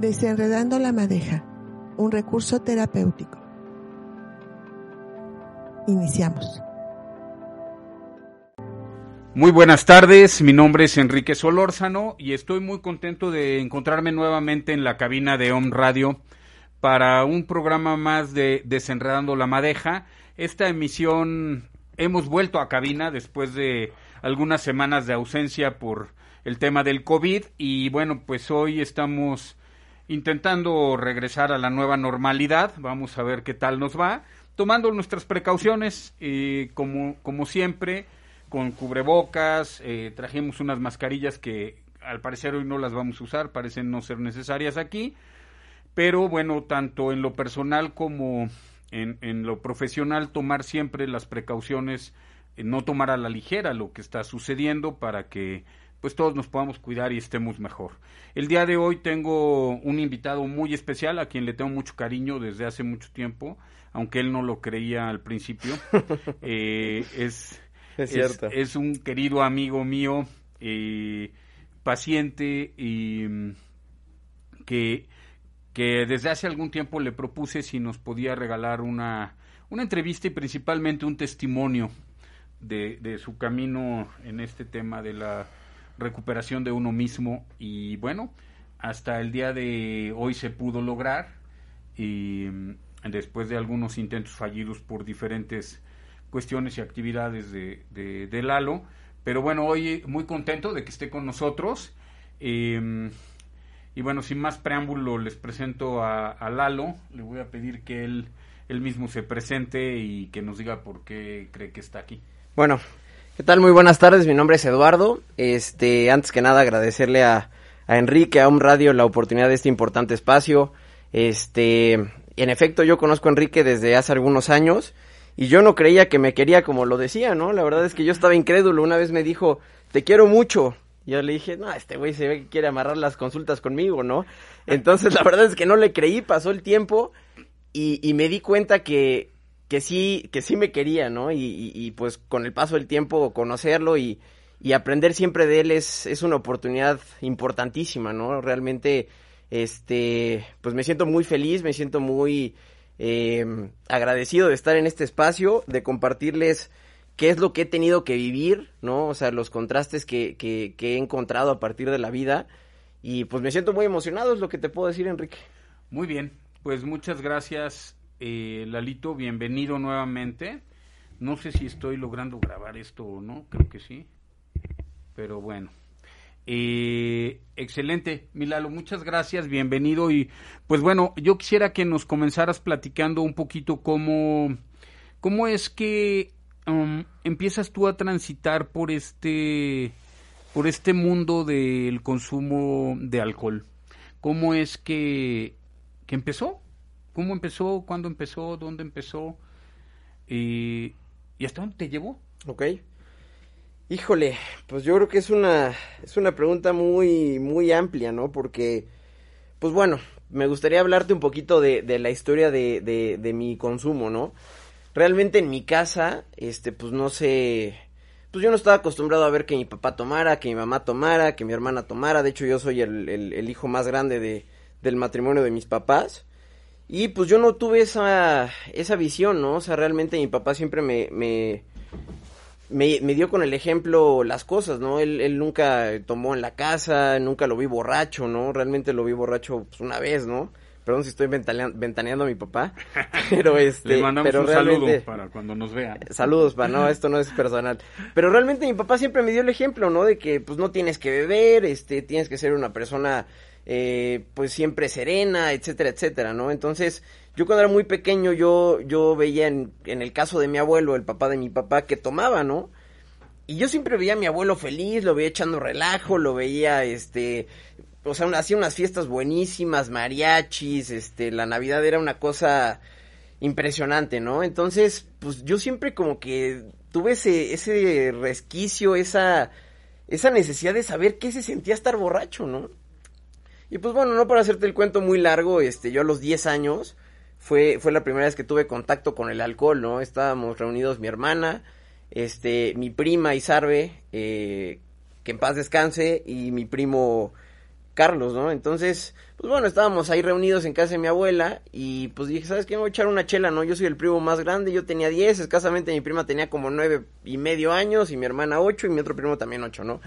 Desenredando la madeja, un recurso terapéutico. Iniciamos. Muy buenas tardes, mi nombre es Enrique Solórzano y estoy muy contento de encontrarme nuevamente en la cabina de Home Radio para un programa más de Desenredando la Madeja. Esta emisión hemos vuelto a cabina después de algunas semanas de ausencia por el tema del COVID y bueno, pues hoy estamos intentando regresar a la nueva normalidad. Vamos a ver qué tal nos va. Tomando nuestras precauciones, eh, como, como siempre, con cubrebocas, eh, trajimos unas mascarillas que al parecer hoy no las vamos a usar, parecen no ser necesarias aquí. Pero bueno, tanto en lo personal como en, en lo profesional, tomar siempre las precauciones, eh, no tomar a la ligera lo que está sucediendo para que pues todos nos podamos cuidar y estemos mejor. El día de hoy tengo un invitado muy especial a quien le tengo mucho cariño desde hace mucho tiempo, aunque él no lo creía al principio. eh, es, es, cierto. Es, un querido amigo mío, eh, paciente y mm, que, que desde hace algún tiempo le propuse si nos podía regalar una, una entrevista y principalmente un testimonio de, de su camino en este tema de la recuperación de uno mismo y bueno, hasta el día de hoy se pudo lograr y después de algunos intentos fallidos por diferentes cuestiones y actividades de, de, Lalo, pero bueno, hoy muy contento de que esté con nosotros eh, y bueno, sin más preámbulo les presento a, a, Lalo, le voy a pedir que él, él mismo se presente y que nos diga por qué cree que está aquí. Bueno, ¿Qué tal? Muy buenas tardes, mi nombre es Eduardo. Este, antes que nada agradecerle a, a Enrique, a un radio, la oportunidad de este importante espacio. Este, en efecto, yo conozco a Enrique desde hace algunos años y yo no creía que me quería como lo decía, ¿no? La verdad es que yo estaba incrédulo. Una vez me dijo, te quiero mucho. Yo le dije, no, este güey se ve que quiere amarrar las consultas conmigo, ¿no? Entonces, la verdad es que no le creí, pasó el tiempo y me di cuenta que, que sí, que sí me quería, ¿no? Y, y, pues con el paso del tiempo conocerlo y, y aprender siempre de él es, es una oportunidad importantísima, ¿no? Realmente, este, pues me siento muy feliz, me siento muy eh, agradecido de estar en este espacio, de compartirles qué es lo que he tenido que vivir, ¿no? O sea, los contrastes que, que, que he encontrado a partir de la vida. Y pues me siento muy emocionado, es lo que te puedo decir, Enrique. Muy bien, pues muchas gracias, eh, Lalito, bienvenido nuevamente. No sé si estoy logrando grabar esto o no, creo que sí, pero bueno. Eh, excelente, Milalo, muchas gracias, bienvenido y pues bueno, yo quisiera que nos comenzaras platicando un poquito cómo, cómo es que um, empiezas tú a transitar por este, por este mundo del consumo de alcohol. ¿Cómo es que, que empezó? ¿Cómo empezó? ¿Cuándo empezó? ¿Dónde empezó? ¿Y hasta dónde te llevó? Ok. Híjole, pues yo creo que es una, es una pregunta muy, muy amplia, ¿no? Porque, pues bueno, me gustaría hablarte un poquito de, de la historia de, de, de, mi consumo, ¿no? Realmente en mi casa, este, pues no sé, pues yo no estaba acostumbrado a ver que mi papá tomara, que mi mamá tomara, que mi hermana tomara, de hecho yo soy el, el, el hijo más grande de, del matrimonio de mis papás. Y pues yo no tuve esa, esa visión, ¿no? O sea, realmente mi papá siempre me, me, me, me, dio con el ejemplo las cosas, ¿no? Él, él, nunca tomó en la casa, nunca lo vi borracho, ¿no? Realmente lo vi borracho pues, una vez, ¿no? Perdón si estoy ventaneando, ventaneando a mi papá, pero este... Le mandamos pero un realmente, saludo para cuando nos vea. Saludos, para no, esto no es personal. Pero realmente mi papá siempre me dio el ejemplo, ¿no? De que pues no tienes que beber, este, tienes que ser una persona... Eh, pues siempre serena, etcétera, etcétera, ¿no? Entonces, yo cuando era muy pequeño, yo, yo veía en, en, el caso de mi abuelo, el papá de mi papá, que tomaba, ¿no? Y yo siempre veía a mi abuelo feliz, lo veía echando relajo, lo veía, este, o sea, hacía unas fiestas buenísimas, mariachis, este, la Navidad era una cosa impresionante, ¿no? Entonces, pues yo siempre como que tuve ese, ese resquicio, esa, esa necesidad de saber qué se sentía estar borracho, ¿no? Y pues bueno, no para hacerte el cuento muy largo, este, yo a los 10 años fue, fue la primera vez que tuve contacto con el alcohol, ¿no? Estábamos reunidos mi hermana, este, mi prima Isarbe, eh, que en paz descanse, y mi primo Carlos, ¿no? Entonces, pues bueno, estábamos ahí reunidos en casa de mi abuela y pues dije, ¿sabes qué? Me voy a echar una chela, ¿no? Yo soy el primo más grande, yo tenía 10, escasamente mi prima tenía como nueve y medio años y mi hermana 8 y mi otro primo también 8, ¿no?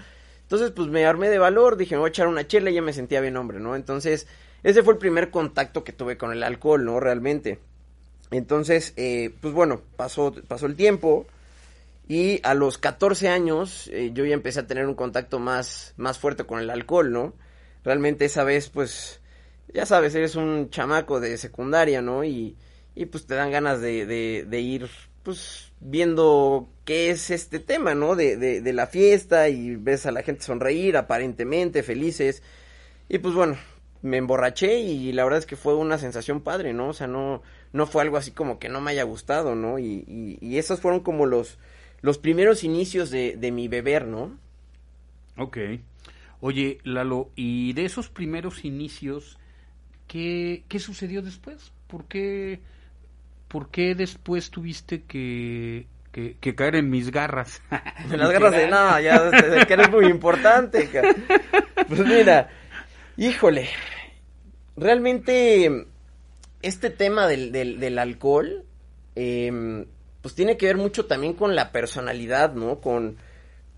Entonces, pues me armé de valor, dije, me voy a echar una chela y ya me sentía bien hombre, ¿no? Entonces, ese fue el primer contacto que tuve con el alcohol, ¿no? Realmente. Entonces, eh, pues bueno, pasó, pasó el tiempo y a los 14 años eh, yo ya empecé a tener un contacto más, más fuerte con el alcohol, ¿no? Realmente esa vez, pues, ya sabes, eres un chamaco de secundaria, ¿no? Y, y pues te dan ganas de, de, de ir, pues, viendo qué es este tema, ¿no? De, de, de, la fiesta y ves a la gente sonreír, aparentemente felices. Y pues bueno, me emborraché y la verdad es que fue una sensación padre, ¿no? O sea, no, no fue algo así como que no me haya gustado, ¿no? Y, y, esos fueron como los, los primeros inicios de, de mi beber, ¿no? Ok. Oye, Lalo, y de esos primeros inicios, ¿qué, qué sucedió después? ¿Por qué, ¿Por qué después tuviste que, que, caer en mis garras. En las garras de nada, ya que eres muy importante. Pues mira, híjole, realmente este tema del, del, alcohol, eh, pues tiene que ver mucho también con la personalidad, ¿no? Con,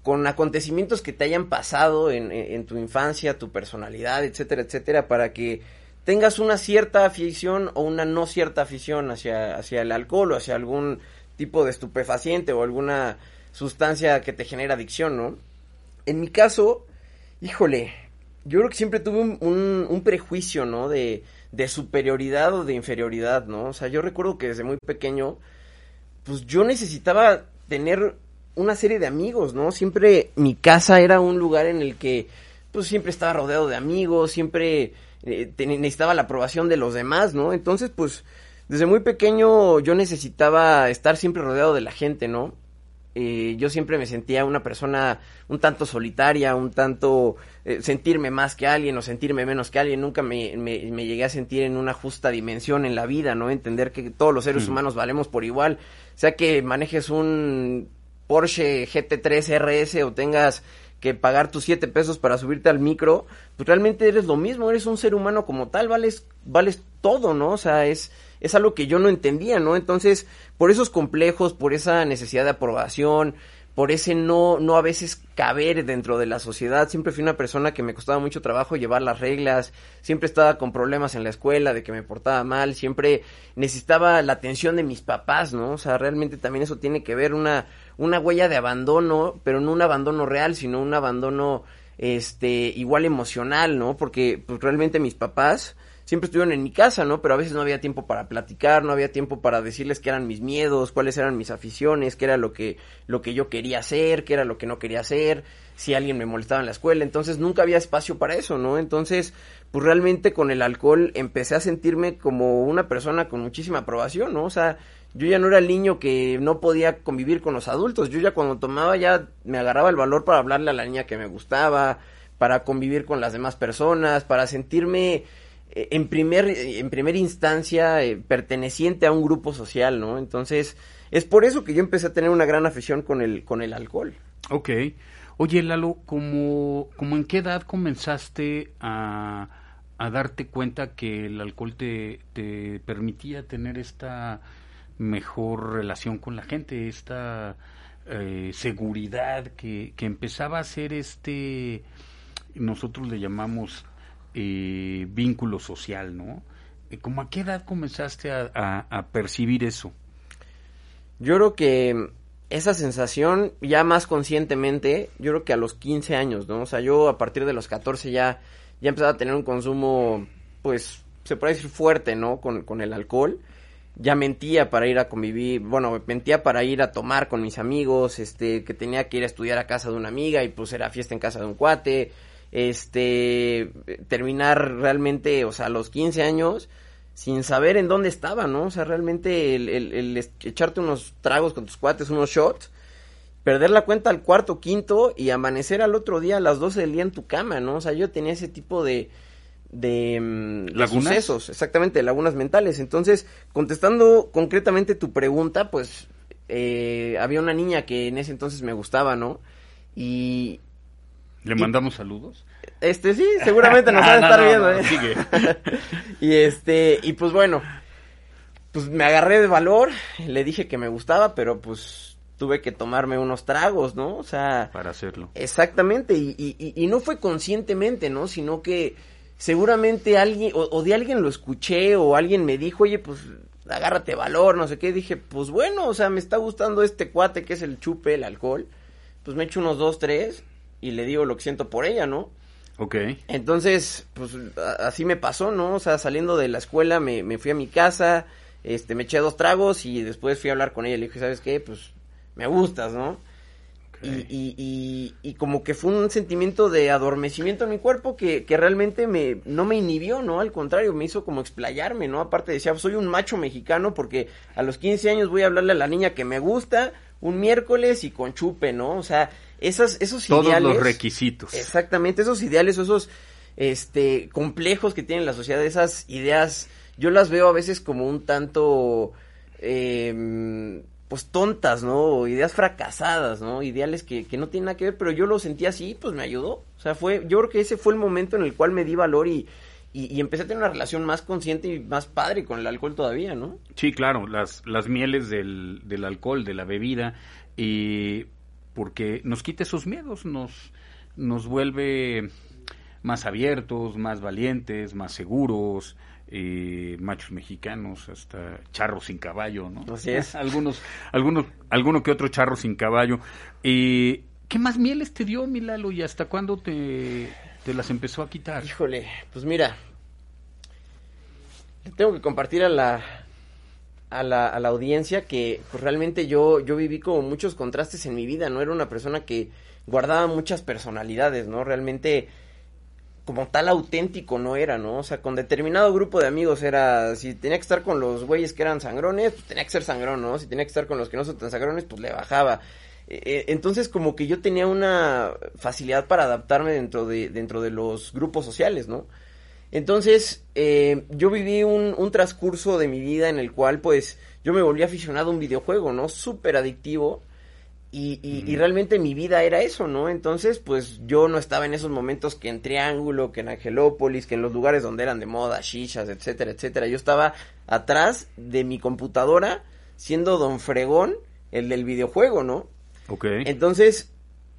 con acontecimientos que te hayan pasado en, en, en tu infancia, tu personalidad, etcétera, etcétera, para que tengas una cierta afición o una no cierta afición hacia, hacia el alcohol o hacia algún tipo de estupefaciente o alguna sustancia que te genera adicción, ¿no? En mi caso, híjole, yo creo que siempre tuve un, un, prejuicio, ¿no? De, de, superioridad o de inferioridad, ¿no? O sea, yo recuerdo que desde muy pequeño, pues yo necesitaba tener una serie de amigos, ¿no? Siempre mi casa era un lugar en el que, pues siempre estaba rodeado de amigos, siempre eh, necesitaba la aprobación de los demás, ¿no? Entonces, pues desde muy pequeño yo necesitaba estar siempre rodeado de la gente, ¿no? Eh, yo siempre me sentía una persona un tanto solitaria, un tanto eh, sentirme más que alguien o sentirme menos que alguien. Nunca me, me, me, llegué a sentir en una justa dimensión en la vida, ¿no? Entender que todos los seres mm. humanos valemos por igual. O sea que manejes un Porsche GT3 RS o tengas que pagar tus siete pesos para subirte al micro, pues realmente eres lo mismo, eres un ser humano como tal, vales, vales todo, ¿no? O sea, es, es algo que yo no entendía, ¿no? Entonces, por esos complejos, por esa necesidad de aprobación, por ese no, no a veces caber dentro de la sociedad. Siempre fui una persona que me costaba mucho trabajo llevar las reglas, siempre estaba con problemas en la escuela, de que me portaba mal, siempre necesitaba la atención de mis papás, ¿no? O sea, realmente también eso tiene que ver una, una huella de abandono, pero no un abandono real, sino un abandono, este, igual emocional, ¿no? Porque, pues realmente mis papás, siempre estuvieron en mi casa, ¿no? Pero a veces no había tiempo para platicar, no había tiempo para decirles qué eran mis miedos, cuáles eran mis aficiones, qué era lo que, lo que yo quería hacer, qué era lo que no quería hacer, si alguien me molestaba en la escuela, entonces nunca había espacio para eso, ¿no? Entonces, pues realmente con el alcohol empecé a sentirme como una persona con muchísima aprobación, ¿no? O sea, yo ya no era el niño que no podía convivir con los adultos, yo ya cuando tomaba ya me agarraba el valor para hablarle a la niña que me gustaba, para convivir con las demás personas, para sentirme eh, en primer en primera instancia eh, perteneciente a un grupo social, ¿no? Entonces, es por eso que yo empecé a tener una gran afición con el con el alcohol. Ok. Oye, Lalo, ¿cómo, cómo en qué edad comenzaste a, a darte cuenta que el alcohol te, te permitía tener esta mejor relación con la gente, esta eh, seguridad que, que empezaba a ser este, nosotros le llamamos eh, vínculo social, ¿no? Eh, ¿Cómo a qué edad comenzaste a, a, percibir eso? Yo creo que esa sensación, ya más conscientemente, yo creo que a los 15 años, ¿no? O sea, yo a partir de los 14 ya, ya empezaba a tener un consumo, pues, se puede decir fuerte, ¿no? Con, con el alcohol. Ya mentía para ir a convivir, bueno, mentía para ir a tomar con mis amigos, este, que tenía que ir a estudiar a casa de una amiga y pues era fiesta en casa de un cuate este, terminar realmente, o sea, a los 15 años, sin saber en dónde estaba, ¿no? O sea, realmente el, el, echarte unos tragos con tus cuates, unos shots, perder la cuenta al cuarto, quinto y amanecer al otro día a las 12 del día en tu cama, ¿no? O sea, yo tenía ese tipo de, de, mm, ¿Lagunas? sucesos, exactamente, lagunas mentales. Entonces, contestando concretamente tu pregunta, pues eh, había una niña que en ese entonces me gustaba, ¿no? Y, ¿Le mandamos saludos? Este sí, seguramente nos van a estar viendo, ¿eh? Sigue. y este, y pues bueno, pues me agarré de valor, le dije que me gustaba, pero pues tuve que tomarme unos tragos, ¿no? O sea... Para hacerlo. Exactamente, y, y, y no fue conscientemente, ¿no? Sino que seguramente alguien, o, o, de alguien lo escuché, o alguien me dijo, oye, pues agárrate valor, no sé qué, dije, pues bueno, o sea, me está gustando este cuate que es el chupe, el alcohol, pues me echo unos dos, tres, y le digo lo que siento por ella, ¿no? Ok. Entonces, pues así me pasó, ¿no? O sea, saliendo de la escuela me, me fui a mi casa, este, me eché dos tragos y después fui a hablar con ella. Le dije, ¿sabes qué? Pues me gustas, ¿no? Okay. Y, y, y, y, como que fue un sentimiento de adormecimiento en mi cuerpo que, que, realmente me, no me inhibió, ¿no? Al contrario, me hizo como explayarme, ¿no? Aparte decía, soy un macho mexicano porque a los 15 años voy a hablarle a la niña que me gusta un miércoles y con chupe, ¿no? O sea, esas, esos Todos ideales. los requisitos. Exactamente, esos ideales, esos este, complejos que tiene la sociedad, esas ideas, yo las veo a veces como un tanto, eh, pues tontas, ¿no? Ideas fracasadas, ¿no? Ideales que, que no tienen nada que ver, pero yo lo sentí así, pues me ayudó. O sea, fue, yo creo que ese fue el momento en el cual me di valor y, y, y, empecé a tener una relación más consciente y más padre con el alcohol todavía, ¿no? Sí, claro, las, las mieles del, del alcohol, de la bebida, y porque nos quita esos miedos, nos, nos vuelve más abiertos, más valientes, más seguros, eh, machos mexicanos, hasta charros sin caballo, ¿no? Así es. algunos, algunos, alguno que otro charro sin caballo. Eh, ¿Qué más mieles te dio, Milalo, y hasta cuándo te, te las empezó a quitar? Híjole, pues mira, tengo que compartir a la, a la, a la audiencia que pues, realmente yo, yo viví como muchos contrastes en mi vida, no era una persona que guardaba muchas personalidades, ¿no? Realmente como tal auténtico no era, ¿no? O sea, con determinado grupo de amigos era, si tenía que estar con los güeyes que eran sangrones, pues tenía que ser sangrón, ¿no? Si tenía que estar con los que no son tan sangrones, pues le bajaba. Eh, entonces como que yo tenía una facilidad para adaptarme dentro de, dentro de los grupos sociales, ¿no? Entonces, eh, yo viví un, un, transcurso de mi vida en el cual, pues, yo me volví aficionado a un videojuego, ¿no? Súper adictivo. Y, y, realmente mi vida era eso, ¿no? Entonces, pues yo no estaba en esos momentos que en Triángulo, que en Angelópolis, que en los lugares donde eran de moda, shishas, etcétera, etcétera. Yo estaba atrás de mi computadora siendo don Fregón, el del videojuego, ¿no? Ok. Entonces,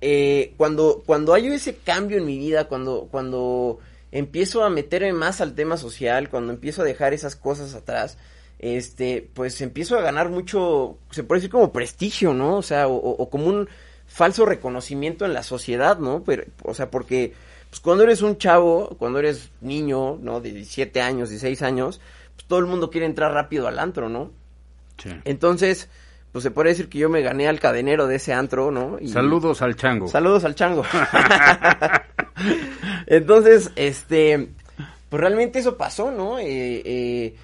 eh, cuando, cuando hay ese cambio en mi vida, cuando, cuando empiezo a meterme más al tema social, cuando empiezo a dejar esas cosas atrás, este, pues empiezo a ganar mucho, se puede decir como prestigio, ¿no? O sea, o, como un falso reconocimiento en la sociedad, ¿no? Pero, o sea, porque pues cuando eres un chavo, cuando eres niño, ¿no? De 17 años, 16 años, pues todo el mundo quiere entrar rápido al antro, ¿no? Sí. Entonces, pues se puede decir que yo me gané al cadenero de ese antro, ¿no? saludos al chango. Saludos al chango. Entonces, este, pues realmente eso pasó, ¿no? Eh, eh,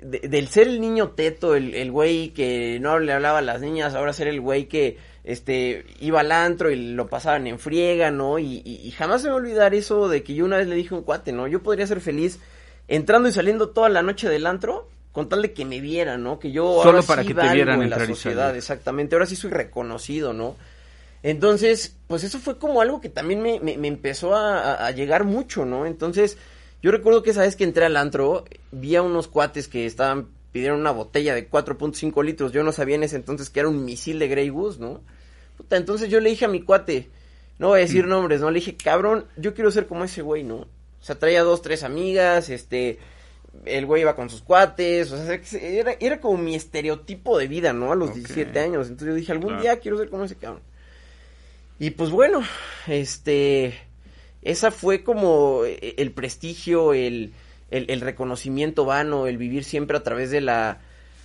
del ser el niño teto, el, el güey que no le hablaba a las niñas, ahora ser el güey que este iba al antro y lo pasaban en friega, ¿no? Y, y, jamás se me va a olvidar eso de que yo una vez le dije a un cuate, ¿no? Yo podría ser feliz entrando y saliendo toda la noche del antro con tal de que me vieran, ¿no? Que yo Solo para que te vieran en la sociedad, exactamente. Ahora sí soy reconocido, ¿no? Entonces, pues eso fue como algo que también me, me, empezó a, a, llegar mucho, ¿no? Entonces, yo recuerdo que esa vez que entré al antro, vi a unos cuates que estaban, pidieron una botella de 4.5 litros. Yo no sabía en ese entonces que era un misil de Grey Goose, ¿no? Puta, entonces yo le dije a mi cuate, no voy a decir mm. nombres, ¿no? Le dije, cabrón, yo quiero ser como ese güey, ¿no? O sea, traía dos, tres amigas, este, el güey iba con sus cuates, o sea, era, era como mi estereotipo de vida, ¿no? A los 17 años. Entonces yo dije, algún día quiero ser como ese cabrón. Y pues bueno, este, esa fue como eh, el prestigio, el, el, reconocimiento vano, el vivir siempre a través de la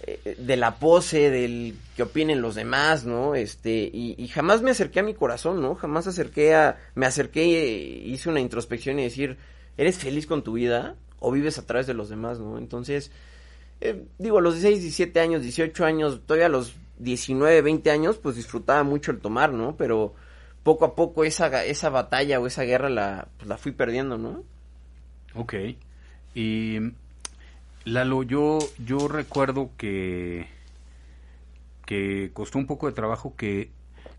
eh, de la pose, del que opinen los demás, ¿no? Este, y, jamás me acerqué a mi corazón, ¿no? Jamás acerqué a, me acerqué, y hice una introspección y decir, ¿eres feliz con tu vida? ¿O vives a través de los demás, no? Entonces, eh, digo, a los 16, 17 años, 18 años, todavía a los 19, 20 años, pues disfrutaba mucho el tomar, ¿no? Pero poco a poco esa, esa batalla o esa guerra la, pues, la fui perdiendo, ¿no? Ok. Y Lalo, yo, yo recuerdo que, que costó un poco de trabajo que,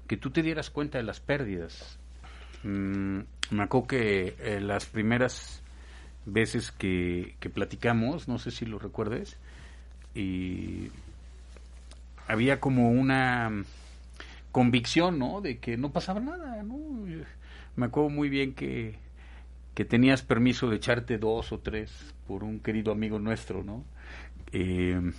que tú te dieras cuenta de las pérdidas. Mm, me acuerdo que eh, las primeras veces que, que platicamos, no sé si lo recuerdes, y había como una convicción, ¿no? De que no pasaba nada, ¿no? Me acuerdo muy bien que, que tenías permiso de echarte dos o tres por un querido amigo nuestro, ¿no? Eh,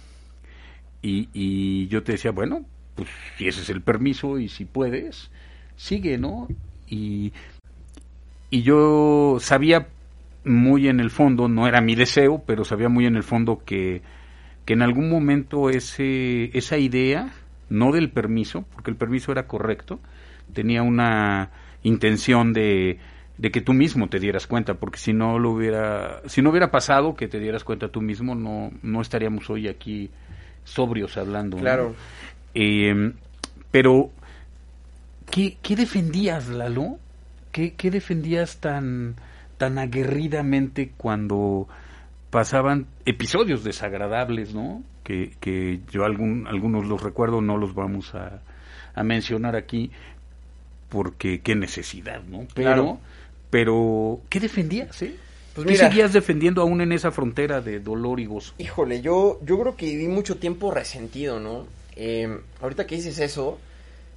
y, y yo te decía, bueno, pues si ese es el permiso y si puedes, sigue, ¿no? Y, y yo sabía muy en el fondo, no era mi deseo, pero sabía muy en el fondo que, que en algún momento ese, esa idea no del permiso, porque el permiso era correcto, tenía una intención de, de que tú mismo te dieras cuenta, porque si no lo hubiera, si no hubiera pasado que te dieras cuenta tú mismo, no, no estaríamos hoy aquí sobrios hablando. Claro. Em, pero, ¿qué, ¿qué defendías, Lalo? ¿Qué, ¿Qué defendías tan, tan aguerridamente cuando pasaban episodios desagradables, ¿no? Que, que yo algún, algunos los recuerdo, no los vamos a, a mencionar aquí, porque qué necesidad, ¿no? Pero, pero ¿qué defendías, eh? Pues ¿Qué seguías defendiendo aún en esa frontera de dolor y gozo? Híjole, yo, yo creo que viví mucho tiempo resentido, ¿no? Eh, ahorita que dices eso,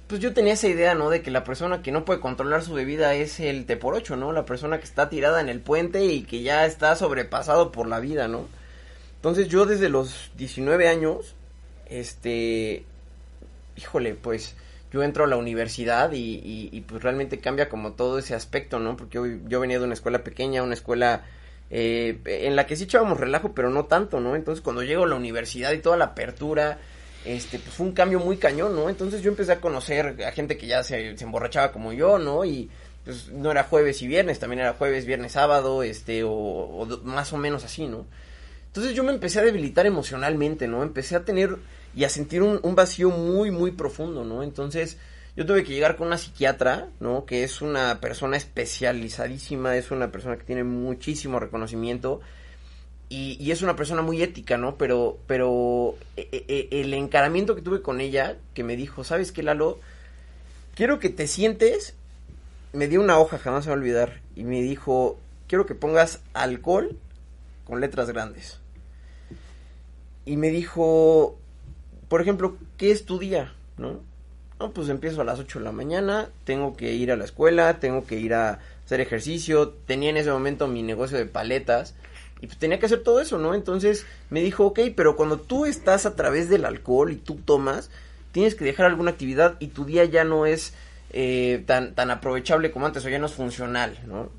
pues yo tenía esa idea, ¿no? De que la persona que no puede controlar su bebida es el te por ocho, ¿no? La persona que está tirada en el puente y que ya está sobrepasado por la vida, ¿no? Entonces yo desde los 19 años, este, híjole, pues yo entro a la universidad y, pues realmente cambia como todo ese aspecto, ¿no? Porque yo, yo venía de una escuela pequeña, una escuela eh, en la que sí echábamos relajo, pero no tanto, ¿no? Entonces cuando llego a la universidad y toda la apertura, este, pues fue un cambio muy cañón, ¿no? Entonces yo empecé a conocer a gente que ya se, emborrachaba como yo, ¿no? Y pues no era jueves y viernes, también era jueves, viernes, sábado, este, o, más o menos así, ¿no? Entonces yo me empecé a debilitar emocionalmente, ¿no? Empecé a tener y a sentir un, un, vacío muy, muy profundo, ¿no? Entonces yo tuve que llegar con una psiquiatra, ¿no? Que es una persona especializadísima, es una persona que tiene muchísimo reconocimiento y, es una persona muy ética, ¿no? Pero, pero e, e, e, el encaramiento que tuve con ella, que me dijo, ¿sabes qué, Lalo? quiero que te sientes, me dio una hoja, jamás se va a olvidar, y me dijo, quiero que pongas alcohol con letras grandes. Y me dijo, por ejemplo, ¿qué es tu día? ¿No? No, pues empiezo a las 8 de la mañana, tengo que ir a la escuela, tengo que ir a hacer ejercicio, tenía en ese momento mi negocio de paletas y pues tenía que hacer todo eso, ¿no? Entonces me dijo, ok, pero cuando tú estás a través del alcohol y tú tomas, tienes que dejar alguna actividad y tu día ya no es eh, tan, tan aprovechable como antes o ya no es funcional, ¿no?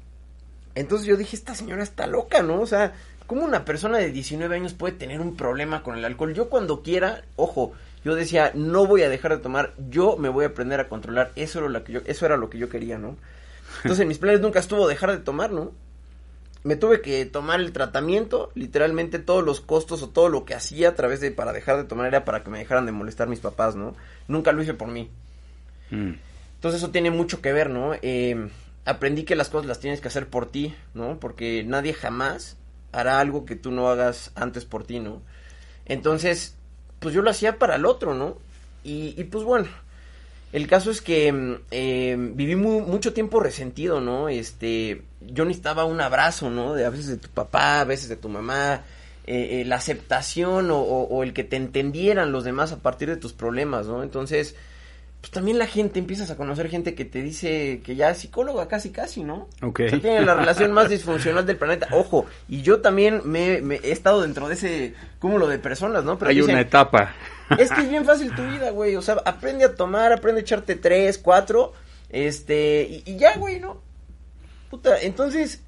Entonces yo dije, esta señora está loca, ¿no? O sea, ¿cómo una persona de 19 años puede tener un problema con el alcohol? Yo cuando quiera, ojo, yo decía, no voy a dejar de tomar, yo me voy a aprender a controlar, eso era lo que yo, eso era lo que yo quería, ¿no? Entonces en mis planes nunca estuvo dejar de tomar, ¿no? Me tuve que tomar el tratamiento, literalmente todos los costos o todo lo que hacía a través de para dejar de tomar era para que me dejaran de molestar mis papás, ¿no? Nunca lo hice por mí. Mm. Entonces eso tiene mucho que ver, ¿no? Eh, aprendí que las cosas las tienes que hacer por ti, ¿no? Porque nadie jamás hará algo que tú no hagas antes por ti, ¿no? Entonces, pues yo lo hacía para el otro, ¿no? Y, y pues bueno, el caso es que mm, eh, viví mu- mucho tiempo resentido, ¿no? Este, yo necesitaba un abrazo, ¿no? De a veces de tu papá, a veces de tu mamá, eh, eh, la aceptación o, o- o el que te entendieran los demás a partir de tus problemas, ¿no? Entonces, pues también la gente, empiezas a conocer gente que te dice que ya es psicóloga casi casi, ¿no? Ok. O sea, tiene la relación más disfuncional del planeta. Ojo, y yo también me, me he estado dentro de ese cúmulo de personas, ¿no? Pero Hay dicen, una etapa. Es que es bien fácil tu vida, güey. O sea, aprende a tomar, aprende a echarte tres, cuatro, este, y, y ya, güey, ¿no? Puta, entonces,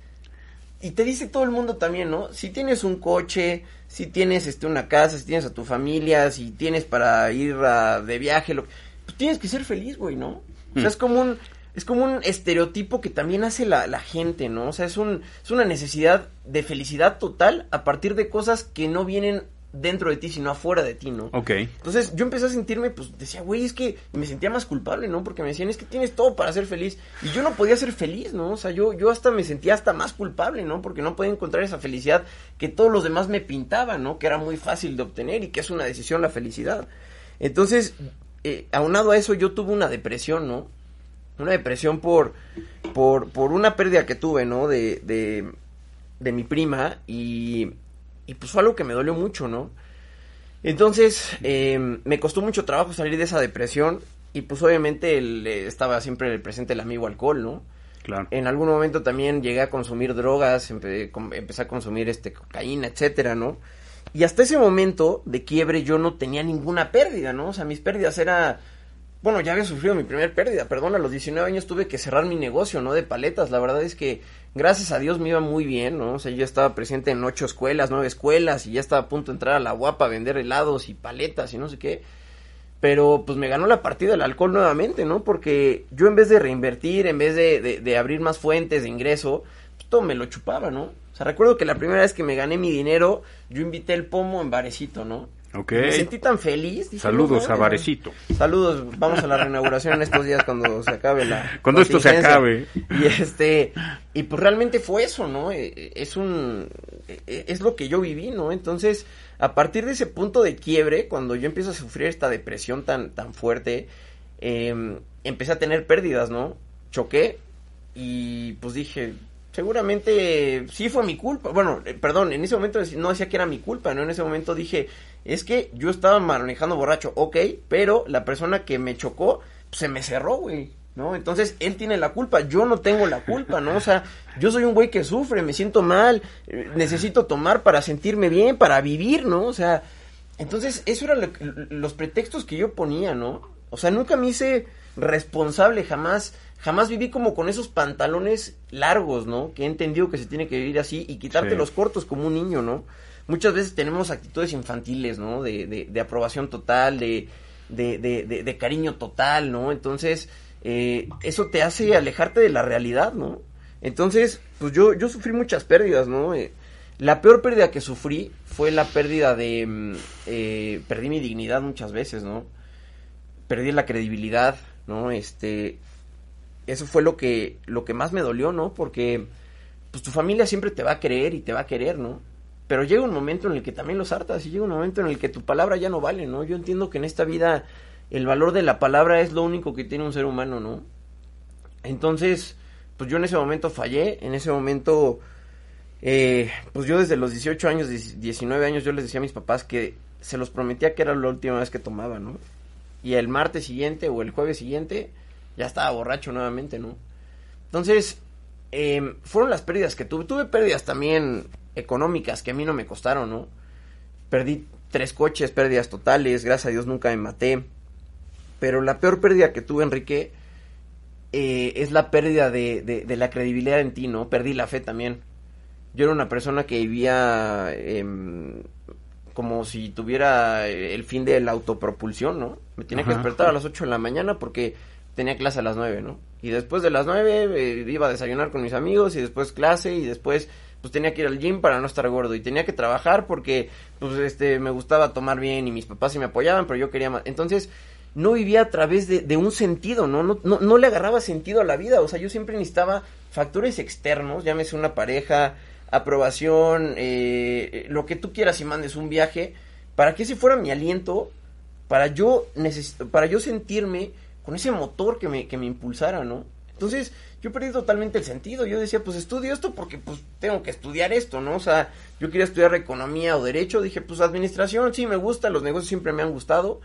y te dice todo el mundo también, ¿no? Si tienes un coche, si tienes este una casa, si tienes a tu familia, si tienes para ir a- de viaje, lo, pues tienes que ser feliz, güey, ¿no? O sea, Mm. es como un es como un estereotipo que también hace la, la gente, ¿no? O sea, es un es una necesidad de felicidad total a partir de cosas que no vienen dentro de ti, sino afuera de ti, ¿no? Ok. Entonces yo empecé a sentirme, pues decía, güey, es que me sentía más culpable, ¿no? Porque me decían, es que tienes todo para ser feliz. Y yo no podía ser feliz, ¿no? O sea, yo, yo hasta me sentía hasta más culpable, ¿no? Porque no podía encontrar esa felicidad que todos los demás me pintaban, ¿no? Que era muy fácil de obtener y que es una decisión la felicidad. Entonces, eh, aunado a eso, yo tuve una depresión, ¿no? Una depresión por, por, por una pérdida que tuve, ¿no? De, de, de mi prima y, y pues fue algo que me dolió mucho, ¿no? Entonces, eh, me costó mucho trabajo salir de esa depresión y pues obviamente el, eh, estaba siempre presente el amigo alcohol, ¿no? Claro. En algún momento también llegué a consumir drogas, empe- empecé a consumir este cocaína, etcétera, ¿no? Y hasta ese momento de quiebre yo no tenía ninguna pérdida, ¿no? O sea, mis pérdidas era bueno, ya había sufrido mi primer pérdida, perdón, a los 19 años tuve que cerrar mi negocio, ¿no? De paletas, la verdad es que gracias a Dios me iba muy bien, ¿no? O sea, yo estaba presente en ocho escuelas, nueve escuelas y ya estaba a punto de entrar a la guapa a vender helados y paletas y no sé qué. Pero pues me ganó la partida el alcohol nuevamente, ¿no? Porque yo en vez de reinvertir, en vez de, abrir más fuentes de ingreso, pues todo me lo chupaba, ¿no? O sea, recuerdo que la primera vez que me gané mi dinero, yo invité el pomo en barecito, ¿no? Ok. Me sentí tan feliz. dije, Saludos no a Varecito. Saludos, vamos a la reinauguración en estos días cuando se acabe la Cuando esto se acabe. Y este y pues realmente fue eso, ¿no? Eh, eh, Es un eh, es lo que yo viví, ¿no? Entonces, a partir de ese punto de quiebre, cuando yo empiezo a sufrir esta depresión tan tan fuerte, eh, empecé a tener pérdidas, ¿no? Choqué y pues dije, seguramente sí fue mi culpa. Bueno, perdón, en ese momento no decía que era mi culpa, ¿no? En ese momento dije, es que yo estaba manejando borracho, ok, pero la persona que me chocó pues, se me cerró, güey. ¿No? Entonces él tiene la culpa, yo no tengo la culpa, ¿no? O sea, yo soy un güey que sufre, me siento mal, eh, necesito tomar para sentirme bien, para vivir, ¿no? O sea, entonces eso eran los pretextos que yo ponía, ¿no? O sea, nunca me hice responsable, jamás, jamás viví como con esos pantalones largos, ¿no? Que he entendido que se tiene que vivir así y quitarte Sí. los cortos como un niño, ¿no? Muchas veces tenemos actitudes infantiles, ¿no? De, de, de aprobación total, de, de, cariño total, ¿no? Entonces, eh, eso te hace alejarte de la realidad, ¿no? Entonces, pues yo, yo sufrí muchas pérdidas, ¿no? Eh, la peor pérdida que sufrí fue la pérdida de... mm, eh, perdí mi dignidad muchas veces, ¿no? Perdí la credibilidad, ¿no? Este... Eso fue lo que, lo que más me dolió, ¿no? Porque pues tu familia siempre te va a creer y te va a querer, ¿no? Pero llega un momento en el que también los hartas y llega un momento en el que tu palabra ya no vale, ¿no? Yo entiendo que en esta vida el valor de la palabra es lo único que tiene un ser humano, ¿no? Entonces, pues yo en ese momento fallé, en ese momento, eh, pues yo desde los 18 años, 19 años, yo les decía a mis papás que se los prometía que era la última vez que tomaba, ¿no? Y el martes siguiente o el jueves siguiente ya estaba borracho nuevamente, ¿no? Entonces, eh, fueron las pérdidas que tuve. Tuve pérdidas también económicas que a mí no me costaron, ¿no? Perdí tres coches, pérdidas totales, gracias a Dios nunca me maté. Pero la peor pérdida que tuve, Enrique, eh, es la pérdida de, de, la credibilidad en ti, ¿no? Perdí la fe también. Yo era una persona que vivía em, como si tuviera el fin de la autopropulsión, ¿no? Me tenía que despertar a las 8 de la mañana porque tenía clase a las 9, ¿no? Y después de las 9 eh, iba a desayunar con mis amigos y después clase y después pues tenía que ir al gym para no estar gordo y tenía que trabajar porque pues este me gustaba tomar bien y mis papás sí me apoyaban, pero yo quería más. Entonces, no vivía a través de, un sentido, ¿no? No, ¿no? no le agarraba sentido a la vida, o sea, yo siempre necesitaba factores externos, llámese una pareja, aprobación, eh, lo que tú quieras y mandes un viaje, para que ese fuera mi aliento, para yo, para yo sentirme con ese motor que me, que me impulsara, ¿no? Entonces, yo perdí totalmente el sentido. Yo decía, pues estudio esto porque pues tengo que estudiar esto, ¿no? O sea, yo quería estudiar economía o derecho, dije, pues administración, sí me gusta, los negocios siempre me han gustado,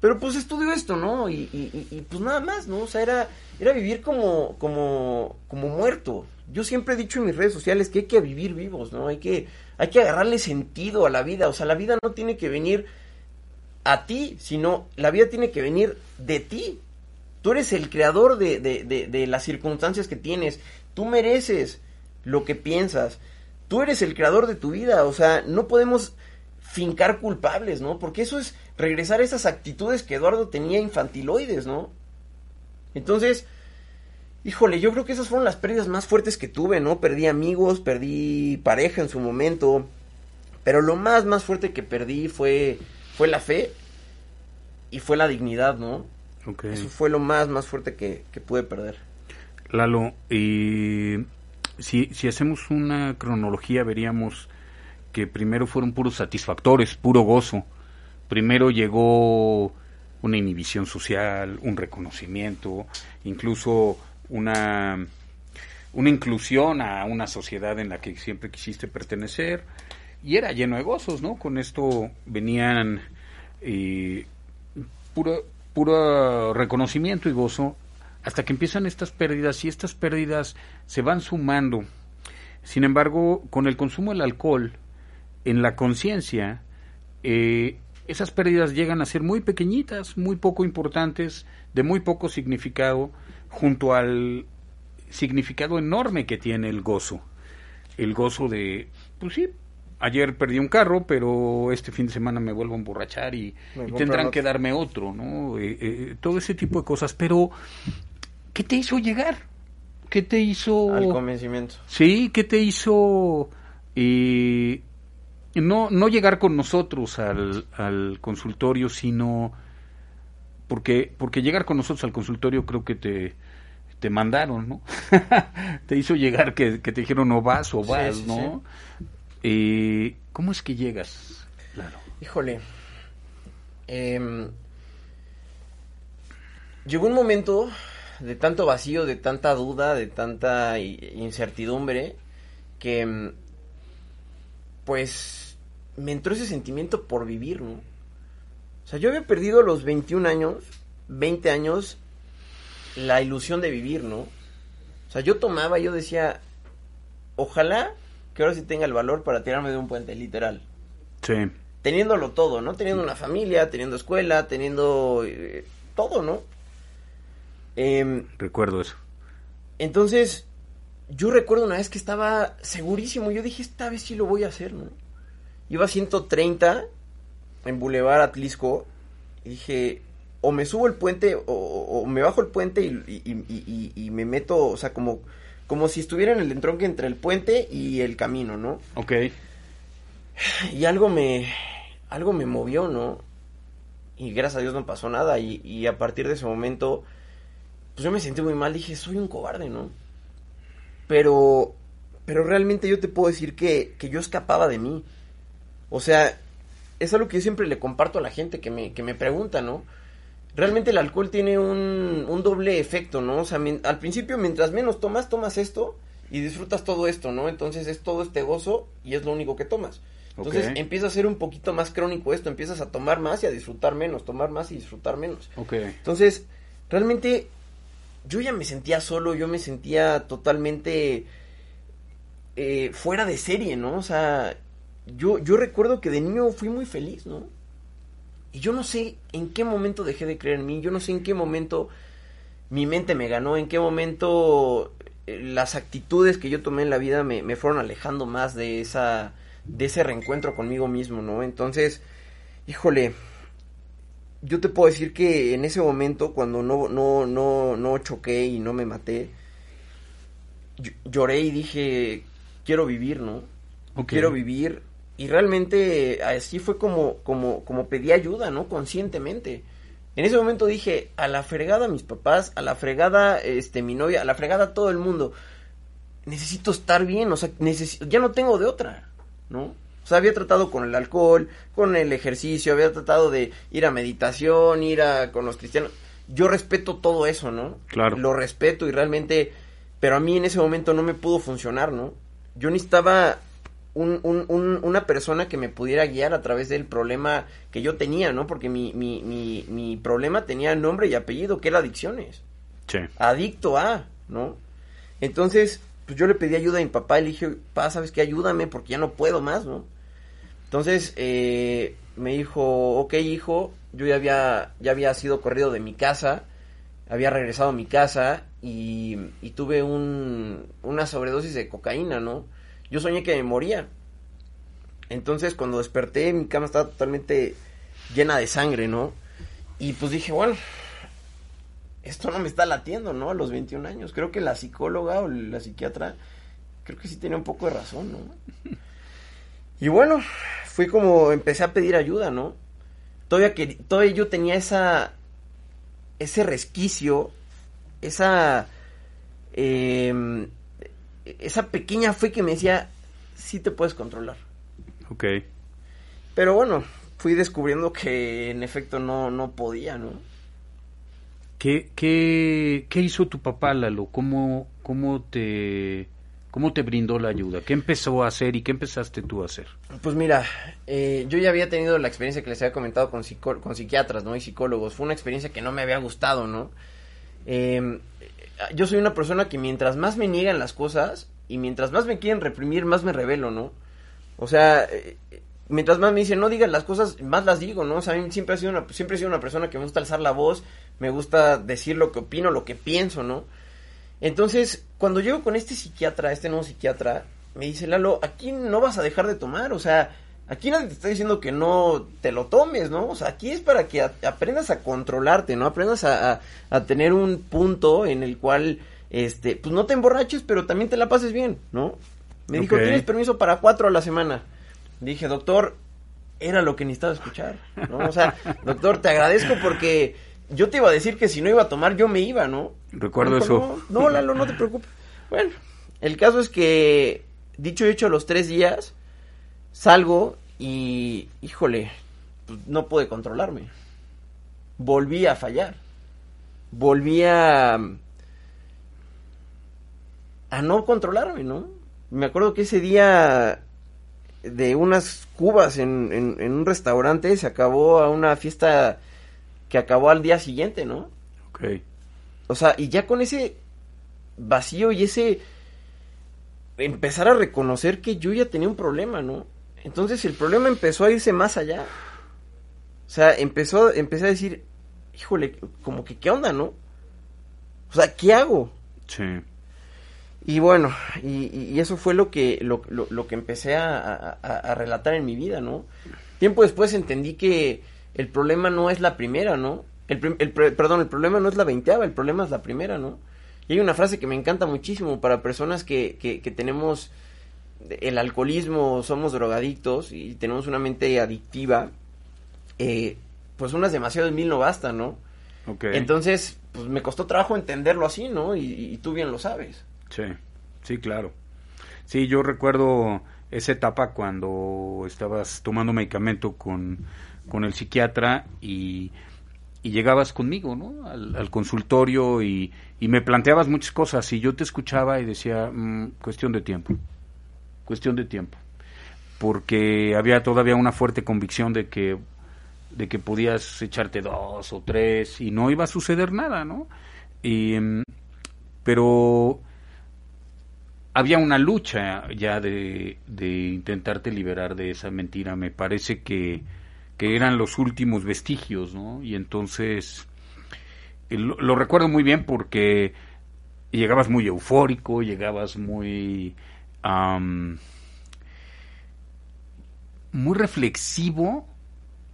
pero pues estudio esto, ¿no? Y, y, y, pues nada más, ¿no? O sea, era, era vivir como, como, como muerto. Yo siempre he dicho en mis redes sociales que hay que vivir vivos, ¿no? Hay que, hay que agarrarle sentido a la vida. O sea, la vida no tiene que venir a ti, sino la vida tiene que venir de ti. Tú eres el creador de, de, de, las circunstancias que tienes. Tú mereces lo que piensas. Tú eres el creador de tu vida. O sea, no podemos fincar culpables, ¿no? Porque eso es regresar a esas actitudes que Eduardo tenía infantiloides, ¿no? Entonces, híjole, yo creo que esas fueron las pérdidas más fuertes que tuve, ¿no? Perdí amigos, perdí pareja en su momento, pero lo más, más fuerte que perdí fue, fue la fe y fue la dignidad, ¿no? Eso fue lo más, más fuerte que, que pude perder. Lalo, y si, si hacemos una cronología veríamos que primero fueron puros satisfactores, puro gozo. Primero llegó una inhibición social, un reconocimiento, incluso una, una inclusión a una sociedad en la que siempre quisiste pertenecer. Y era lleno de gozos, ¿no? Con esto venían eh, puro, puro reconocimiento y gozo hasta que empiezan estas pérdidas y estas pérdidas se van sumando. Sin embargo, con el consumo del alcohol, en la conciencia, eh, esas pérdidas llegan a ser muy pequeñitas, muy poco importantes, de muy poco significado, junto al significado enorme que tiene el gozo. El gozo de, pues sí, ayer perdí un carro, pero este fin de semana me vuelvo a emborrachar y, tendrán que darme otro, ¿no? Eh, eh, todo ese tipo de cosas. Pero, ¿qué te hizo llegar? ¿Qué te hizo... Al convencimiento. Sí, ¿qué te hizo... Eh, no, no llegar con nosotros al, al consultorio, sino porque, porque llegar con nosotros al consultorio creo que te, te mandaron, ¿no? te hizo llegar que, te dijeron no vas o vas, ¿no? Eh, ¿Cómo es que llegas? Claro. Híjole. Em, llegó un momento de tanto vacío, de tanta duda, de tanta incertidumbre, que em, pues me entró ese sentimiento por vivir, ¿no? O sea, yo había perdido a los 21 años, 20 años, la ilusión de vivir, ¿no? O sea, yo tomaba, yo decía, ojalá que ahora sí tenga el valor para tirarme de un puente, literal. Sí. Teniéndolo todo, ¿no? Teniendo una familia, teniendo escuela, teniendo eh, todo, ¿no? Em, recuerdo eso. Entonces, yo recuerdo una vez que estaba segurísimo, yo dije, esta vez sí lo voy a hacer, ¿no? Iba a 130 en Boulevard Atlisco. Y dije, o me subo el puente o, me bajo el puente y, me meto, o sea, como, como si estuviera en el entronque entre el puente y el camino, ¿no? Ok. Y algo me, algo me movió, ¿no? Y gracias a Dios no pasó nada. Y, a partir de ese momento, pues yo me sentí muy mal. Dije, soy un cobarde, ¿no? Pero, pero realmente yo te puedo decir que, que yo escapaba de mí. O sea, es algo que yo siempre le comparto a la gente que me, que me pregunta, ¿no? Realmente el alcohol tiene un, un doble efecto, ¿no? O sea, al principio mientras menos tomas, tomas esto y disfrutas todo esto, ¿no? Entonces es todo este gozo y es lo único que tomas. Entonces empieza a ser un poquito más crónico esto, empiezas a tomar más y a disfrutar menos, tomar más y disfrutar menos. Entonces, realmente yo ya me sentía solo, yo me sentía totalmente eh, fuera de serie, ¿no? O sea, yo, yo recuerdo que de niño fui muy feliz, ¿no? Y yo no sé en qué momento dejé de creer en mí, yo no sé en qué momento mi mente me ganó, en qué momento eh, las actitudes que yo tomé en la vida me, me fueron alejando más de esa de ese reencuentro conmigo mismo, ¿no? Entonces, híjole, yo te puedo decir que en ese momento, cuando no, no, no, no choqué y no me maté, lloré y dije, quiero vivir, ¿no? Quiero vivir. Y realmente así fue como, como, como pedí ayuda, ¿no? Conscientemente. En ese momento dije, a la fregada mis papás, a la fregada este, mi novia, a la fregada todo el mundo. Necesito estar bien, o sea, necesito, ya no tengo de otra. ¿no? O sea, había tratado con el alcohol, con el ejercicio, había tratado de ir a meditación, ir a con los cristianos. Yo respeto todo eso, ¿no? Claro. Lo respeto y realmente, pero a mí en ese momento no me pudo funcionar, ¿no? Yo necesitaba un, un, una persona que me pudiera guiar a través del problema que yo tenía, ¿no? Porque mi, mi, mi, mi problema tenía nombre y apellido, que era adicciones. Sí. Adicto a, ¿no? Entonces, pues yo le pedí ayuda a mi papá y le dije, papá, ¿sabes qué? Ayúdame porque ya no puedo más, ¿no? Entonces eh, me dijo, ok hijo, yo ya había, ya había sido corrido de mi casa, había regresado a mi casa y, y tuve un, una sobredosis de cocaína, ¿no? Yo soñé que me moría. Entonces cuando desperté mi cama estaba totalmente llena de sangre, ¿no? Y pues dije, bueno, esto no me está latiendo, ¿no? A los 21 años. Creo que la psicóloga o la psiquiatra, creo que sí tenía un poco de razón, ¿no? Y bueno, fui como, empecé a pedir ayuda, ¿no? Todavía, que, todavía yo tenía esa, ese resquicio, esa, em, esa pequeña fe que me decía, sí te puedes controlar. Ok. Pero bueno, fui descubriendo que en efecto no, no podía, ¿no? ¿Qué, qué, qué hizo tu papá, Lalo? ¿Cómo, cómo, te, ¿Cómo te brindó la ayuda? ¿Qué empezó a hacer y qué empezaste tú a hacer? Pues mira, eh, yo ya había tenido la experiencia que les había comentado con, con psiquiatras ¿no? y psicólogos. Fue una experiencia que no me había gustado, ¿no? Em, yo soy una persona que mientras más me niegan las cosas y mientras más me quieren reprimir, más me revelo, ¿no? O sea, eh, mientras más me dicen no digas las cosas, más las digo, ¿no? O sea, a mí siempre he sido una, siempre he sido una persona que me gusta alzar la voz, me gusta decir lo que opino, lo que pienso, ¿no? Entonces, cuando llego con este psiquiatra, este nuevo psiquiatra, me dice Lalo, aquí no vas a dejar de tomar, o sea, aquí nadie te está diciendo que no te lo tomes, ¿no? O sea, aquí es para que aprendas a controlarte, ¿no? Aprendas a, tener un punto en el cual, este, pues no te emborraches, pero también te la pases bien, ¿no? Me dijo, tienes permiso para cuatro a la semana. Dije, doctor, era lo que necesitaba escuchar, ¿no? O sea, doctor, te agradezco porque yo te iba a decir que si no iba a tomar, yo me iba, ¿no? Recuerdo eso. No, Lalo, no te preocupes. Bueno, el caso es que, dicho y hecho, los tres días, salgo y, híjole, pues, no pude controlarme. Volví a fallar. Volví a... a no controlarme, ¿no? Me acuerdo que ese día de unas cubas en, en, un restaurante se acabó a una fiesta que acabó al día siguiente, ¿no? Ok. O sea, y ya con ese vacío y ese empezar a reconocer que yo ya tenía un problema, ¿no? Entonces el problema empezó a irse más allá. O sea, empezó, empecé a decir, híjole, como que qué onda, ¿no? O sea, ¿qué hago? Sí. Y bueno, y, eso fue lo que, lo, lo, que empecé a, relatar en mi vida, ¿no? Tiempo después entendí que el problema no es la primera, ¿no? El, el, perdón, el problema no es la veinteava, el problema es la primera, ¿no? Y hay una frase que me encanta muchísimo para personas que, que, que tenemos el alcoholismo, somos drogadictos y tenemos una mente adictiva, eh, pues unas demasiado de mil no basta, ¿no? Okay. Entonces, pues me costó trabajo entenderlo así, ¿no? y tú bien lo sabes. Sí, sí, claro. Sí, yo recuerdo esa etapa cuando estabas tomando medicamento con, con el psiquiatra y, y llegabas conmigo, ¿no? Al, consultorio y, y, me planteabas muchas cosas y yo te escuchaba y decía, mm, cuestión de tiempo, cuestión de tiempo, porque había todavía una fuerte convicción de que de que podías echarte dos o tres y no iba a suceder nada, ¿no? Y, mm, pero había una lucha ya de, de intentarte liberar de esa mentira. Me parece que que eran los últimos vestigios, ¿no? Y entonces eh, lo, recuerdo muy bien porque llegabas muy eufórico, llegabas muy muy reflexivo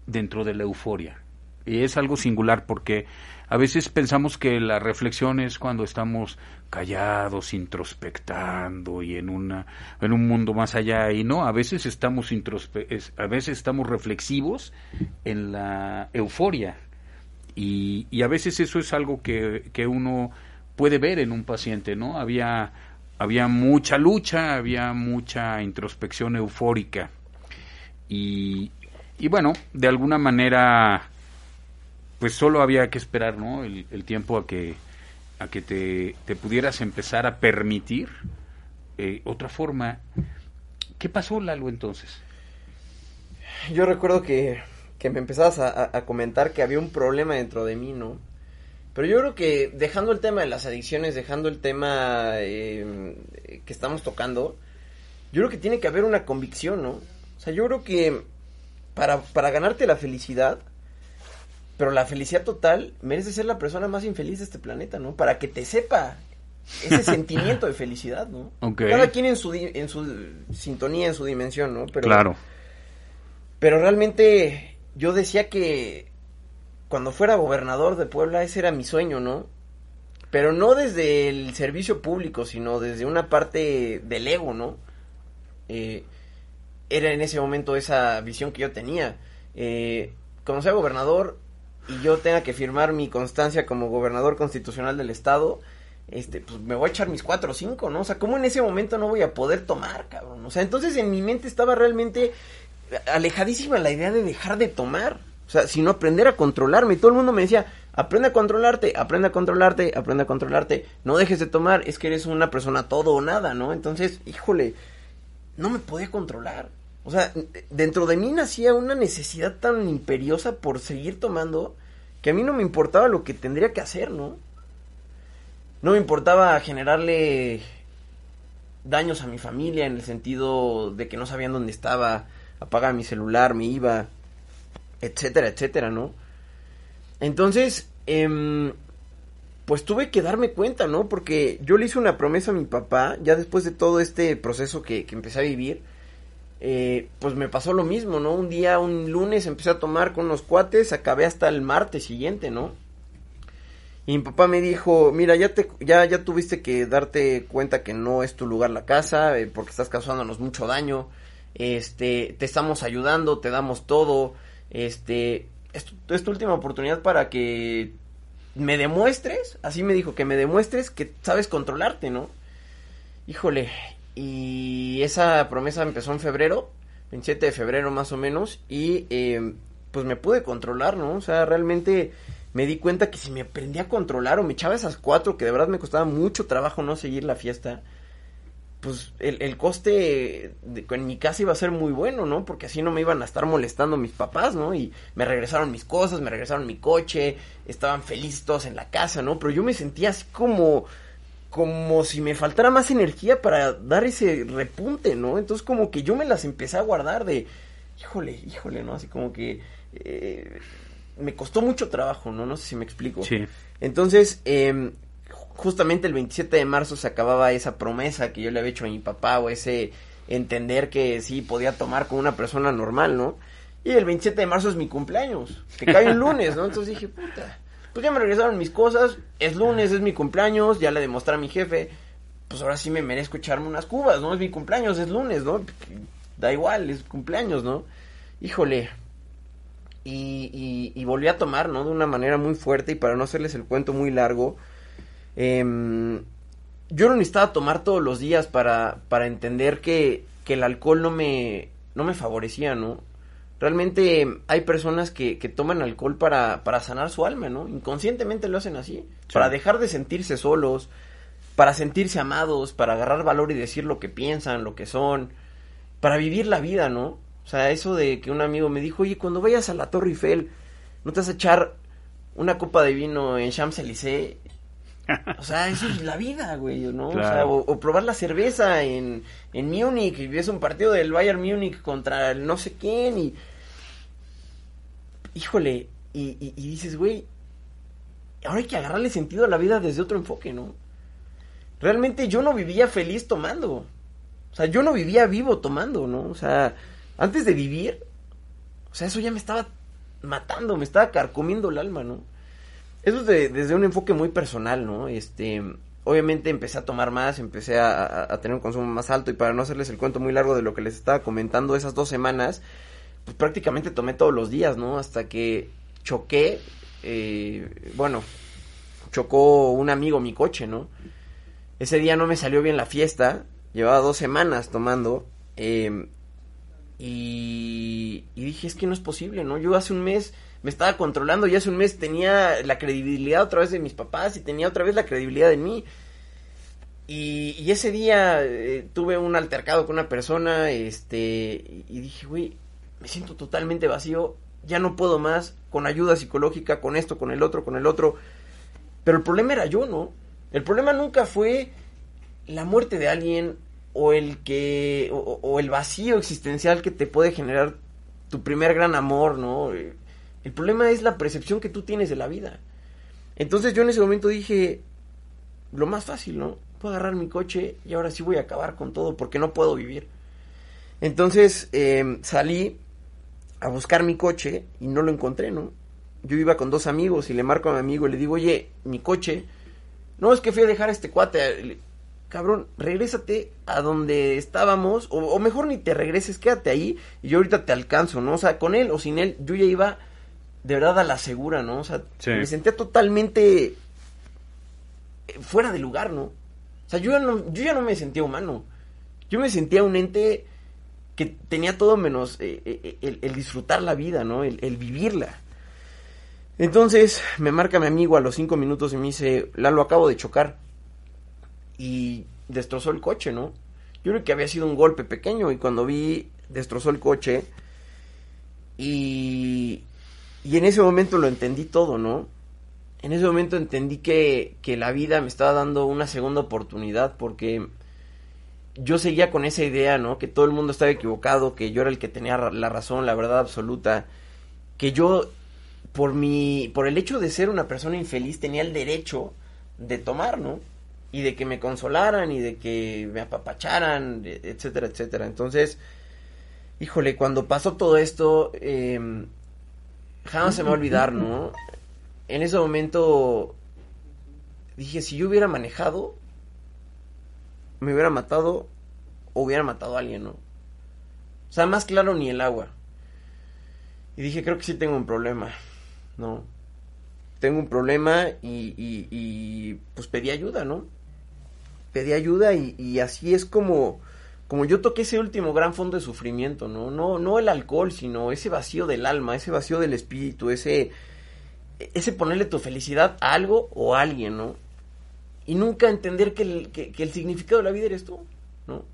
dentro de la euforia. Y es algo singular porque a veces pensamos que la reflexión es cuando estamos callados, introspectando y en una en un mundo más allá y no, a veces estamos a veces estamos reflexivos en la euforia y, y, a veces eso es algo que, que uno puede ver en un paciente, ¿no? Había había mucha lucha, había mucha introspección eufórica y, y bueno, de alguna manera pues solo había que esperar, ¿no? El, tiempo a que, a que te, te, pudieras empezar a permitir eh, otra forma. ¿Qué pasó, Lalo, entonces? Yo recuerdo que, que me empezabas a, comentar que había un problema dentro de mí, ¿no? Pero yo creo que dejando el tema de las adicciones, dejando el tema eh, que estamos tocando, yo creo que tiene que haber una convicción, ¿no? O sea, yo creo que para, para ganarte la felicidad, pero la felicidad total merece ser la persona más infeliz de este planeta, ¿no? Para que te sepa ese sentimiento de felicidad, ¿no? Cada quien en su, en su sintonía, en su dimensión, ¿no? Pero, claro. Pero realmente yo decía que cuando fuera gobernador de Puebla ese era mi sueño, ¿no? Pero no desde el servicio público, sino desde una parte del ego, ¿no? Eh, era en ese momento esa visión que yo tenía. Eh, cuando sea gobernador, y yo tenga que firmar mi constancia como gobernador constitucional del estado, este, pues me voy a echar mis cuatro o cinco, ¿no? O sea, ¿cómo en ese momento no voy a poder tomar, cabrón? O sea, entonces en mi mente estaba realmente alejadísima la idea de dejar de tomar. O sea, sino aprender a controlarme. Y todo el mundo me decía, aprende a controlarte, aprende a controlarte, aprende a controlarte. No dejes de tomar, es que eres una persona todo o nada, ¿no? Entonces, híjole, no me podía controlar. O sea, dentro de mí nacía una necesidad tan imperiosa por seguir tomando que a mí no me importaba lo que tendría que hacer, ¿no? No me importaba generarle daños a mi familia en el sentido de que no sabían dónde estaba, apagaba mi celular, me iba, etcétera, etcétera, ¿no? Entonces, eh, pues tuve que darme cuenta, ¿no? Porque yo le hice una promesa a mi papá, ya después de todo este proceso que, que empecé a vivir, eh, pues me pasó lo mismo, ¿no? Un día, un lunes, empecé a tomar con unos cuates, acabé hasta el martes siguiente, ¿no? Y mi papá me dijo, mira, ya te, ya, ya tuviste que darte cuenta que no es tu lugar la casa, eh, porque estás causándonos mucho daño, este, te estamos ayudando, te damos todo, este, es tu última oportunidad para que me demuestres, así me dijo, que me demuestres que sabes controlarte, ¿no? Híjole, y esa promesa empezó en febrero, 27 de febrero más o menos, y eh, pues me pude controlar, ¿no? O sea, realmente me di cuenta que si me aprendí a controlar o me echaba esas cuatro, que de verdad me costaba mucho trabajo no seguir la fiesta, pues el, el coste de, en mi casa iba a ser muy bueno, ¿no? Porque así no me iban a estar molestando mis papás, ¿no? Y me regresaron mis cosas, me regresaron mi coche, estaban felices todos en la casa, ¿no? Pero yo me sentía así como como si me faltara más energía para dar ese repunte, ¿no? Entonces como que yo me las empecé a guardar de, híjole, híjole, ¿no? Así como que eh, me costó mucho trabajo, ¿no? No sé si me explico. Sí. Entonces, eh, justamente el 27 de marzo se acababa esa promesa que yo le había hecho a mi papá o ese entender que sí podía tomar con una persona normal, ¿no? Y el 27 de marzo es mi cumpleaños, que cae un lunes, ¿no? Entonces dije, puta, pues ya me regresaron mis cosas, es lunes, es mi cumpleaños, ya le demostré a mi jefe, pues ahora sí me merezco echarme unas cubas, ¿no? Es mi cumpleaños, es lunes, ¿no? Da igual, es cumpleaños, ¿no? Híjole. Y, y, volví a tomar, ¿no? De una manera muy fuerte y para no hacerles el cuento muy largo, em, yo no necesitaba tomar todos los días para, para entender que, que el alcohol no me, no me favorecía, ¿no? Realmente hay personas que, que toman alcohol para, para sanar su alma, ¿no? Inconscientemente lo hacen así. Para dejar de sentirse solos, para sentirse amados, para agarrar valor y decir lo que piensan, lo que son, para vivir la vida, ¿no? O sea, eso de que un amigo me dijo, oye, cuando vayas a la Torre Eiffel, ¿no te vas a echar una copa de vino en Champs-Élysées? O sea, eso es la vida, güey, ¿no? O, sea, o, probar la cerveza en, en Múnich y ves un partido del Bayern Múnich contra el no sé quién y... Híjole, y, y dices, güey, ahora hay que agarrarle sentido a la vida desde otro enfoque, ¿no? realmente yo no vivía feliz tomando. O sea, yo no vivía vivo tomando, ¿no? O sea, antes de vivir, o sea, eso ya me estaba matando, me estaba carcomiendo el alma, ¿no? Eso es desde un enfoque muy personal, ¿no? Este, obviamente empecé a tomar más, empecé a, tener un consumo más alto y para no hacerles el cuento muy largo de lo que les estaba comentando esas dos semanas, pues prácticamente tomé todos los días, ¿no? Hasta que choqué, eh, bueno, chocó un amigo mi coche, ¿no? Ese día no me salió bien la fiesta, llevaba dos semanas tomando. Em, y, dije, es que no es posible, ¿no? Yo hace un mes me estaba controlando y hace un mes tenía la credibilidad otra vez de mis papás y tenía otra vez la credibilidad de mí. Y, ese día eh, tuve un altercado con una persona, este, y dije, güey, me siento totalmente vacío, ya no puedo más, con ayuda psicológica, con esto, con el otro, con el otro. Pero el problema era yo, ¿no? El problema nunca fue la muerte de alguien o el que o, el vacío existencial que te puede generar tu primer gran amor, ¿no? El problema es la percepción que tú tienes de la vida. Entonces yo en ese momento dije lo más fácil, ¿no? Puedo agarrar mi coche y ahora sí voy a acabar con todo porque no puedo vivir. Entonces eh, salí a buscar mi coche y no lo encontré, ¿no? Yo iba con dos amigos y le marco a mi amigo y le digo, oye, mi coche no, es que fui a dejar este cuate. Cabrón, regrésate a donde estábamos, o, mejor ni te regreses, quédate ahí y yo ahorita te alcanzo, ¿no? O sea, con él o sin él, yo ya iba de verdad a la segura, ¿no? O sea, me sentía totalmente fuera de lugar, ¿no? O sea, yo ya no, yo ya no me sentía humano. Yo me sentía un ente que tenía todo menos eh, eh, el, disfrutar la vida, ¿no? el vivirla. Entonces me marca mi amigo a los cinco minutos y me dice, Lalo, acabo de chocar. Y destrozó el coche, ¿no? Yo creo que había sido un golpe pequeño y cuando vi, destrozó el coche. Y, y en ese momento lo entendí todo, ¿no? En ese momento entendí que, que la vida me estaba dando una segunda oportunidad porque yo seguía con esa idea, ¿no? Que todo el mundo estaba equivocado, que yo era el que tenía la razón, la verdad absoluta, que yo por mi, por el hecho de ser una persona infeliz tenía el derecho de tomar, ¿no? Y de que me consolaran y de que me apapacharan, etcétera, etcétera. Entonces, híjole, cuando pasó todo esto, eh, jamás se me va a olvidar, ¿no? En ese momento dije, si yo hubiera manejado, me hubiera matado o hubiera matado a alguien, ¿no? O sea, más claro ni el agua. Y dije, creo que sí tengo un problema. ¿no? Tengo un problema y, pues pedí ayuda, ¿no? Pedí ayuda y, así es como, como yo toqué ese último gran fondo de sufrimiento, ¿no? No, no el alcohol, sino ese vacío del alma, ese vacío del espíritu, ese, ese ponerle tu felicidad a algo o a alguien, ¿no? Y nunca entender que el, que, el significado de la vida eres tú, ¿no?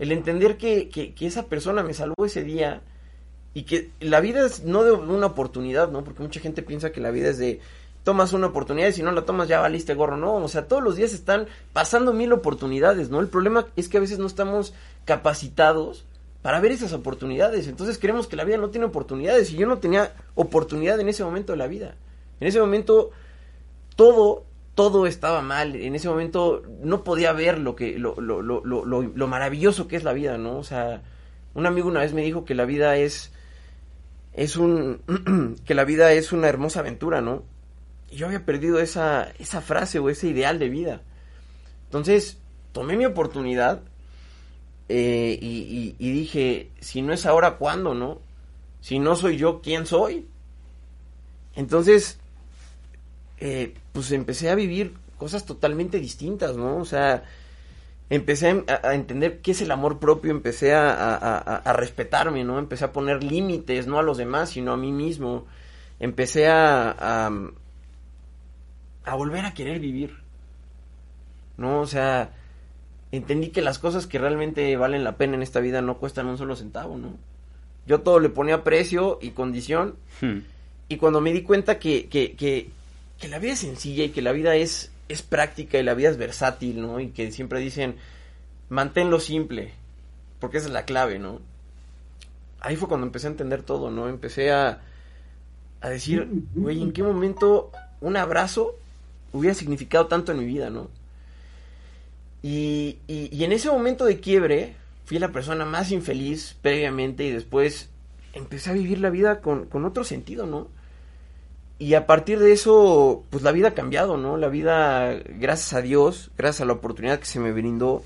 El entender que, que, que esa persona me salvó ese día y que la vida es no de una oportunidad, ¿no? Porque mucha gente piensa que la vida es de tomas una oportunidad y si no la tomas ya valiste gorro, no, o sea, todos los días están pasando mil oportunidades, ¿no? El problema es que a veces no estamos capacitados para ver esas oportunidades, entonces creemos que la vida no tiene oportunidades y yo no tenía oportunidad en ese momento de la vida. En ese momento todo todo estaba mal, en ese momento no podía ver lo que lo, lo, lo, lo, lo maravilloso que es la vida, ¿no? O sea, un amigo una vez me dijo que la vida es es un que la vida es una hermosa aventura, ¿no? Yo había perdido esa esa frase o ese ideal de vida. Entonces tomé mi oportunidad eh, y, dije, si no es ahora, ¿cuándo, no? Si no soy yo, ¿quién soy? Entonces, eh, pues empecé a vivir cosas totalmente distintas, ¿no? O sea, empecé a, entender qué es el amor propio, empecé a, respetarme, ¿no? Empecé a poner límites, no a los demás, sino a mí mismo. Empecé a, a, volver a querer vivir, ¿no? O sea, entendí que las cosas que realmente valen la pena en esta vida no cuestan un solo centavo, ¿no? Yo todo le ponía precio y condición. Hmm. Y cuando me di cuenta que, que, que, que la vida es sencilla y que la vida es es práctica y la vida es versátil, ¿no? Y que siempre dicen, manténlo simple, porque esa es la clave, ¿no? Ahí fue cuando empecé a entender todo, ¿no? Empecé a, a decir, güey, ¿en qué momento un abrazo hubiera significado tanto en mi vida, ¿no? Y, y, en ese momento de quiebre, fui la persona más infeliz previamente y después empecé a vivir la vida con, con otro sentido, ¿no? y a partir de eso, pues la vida ha cambiado, ¿no? La vida, gracias a Dios, gracias a la oportunidad que se me brindó,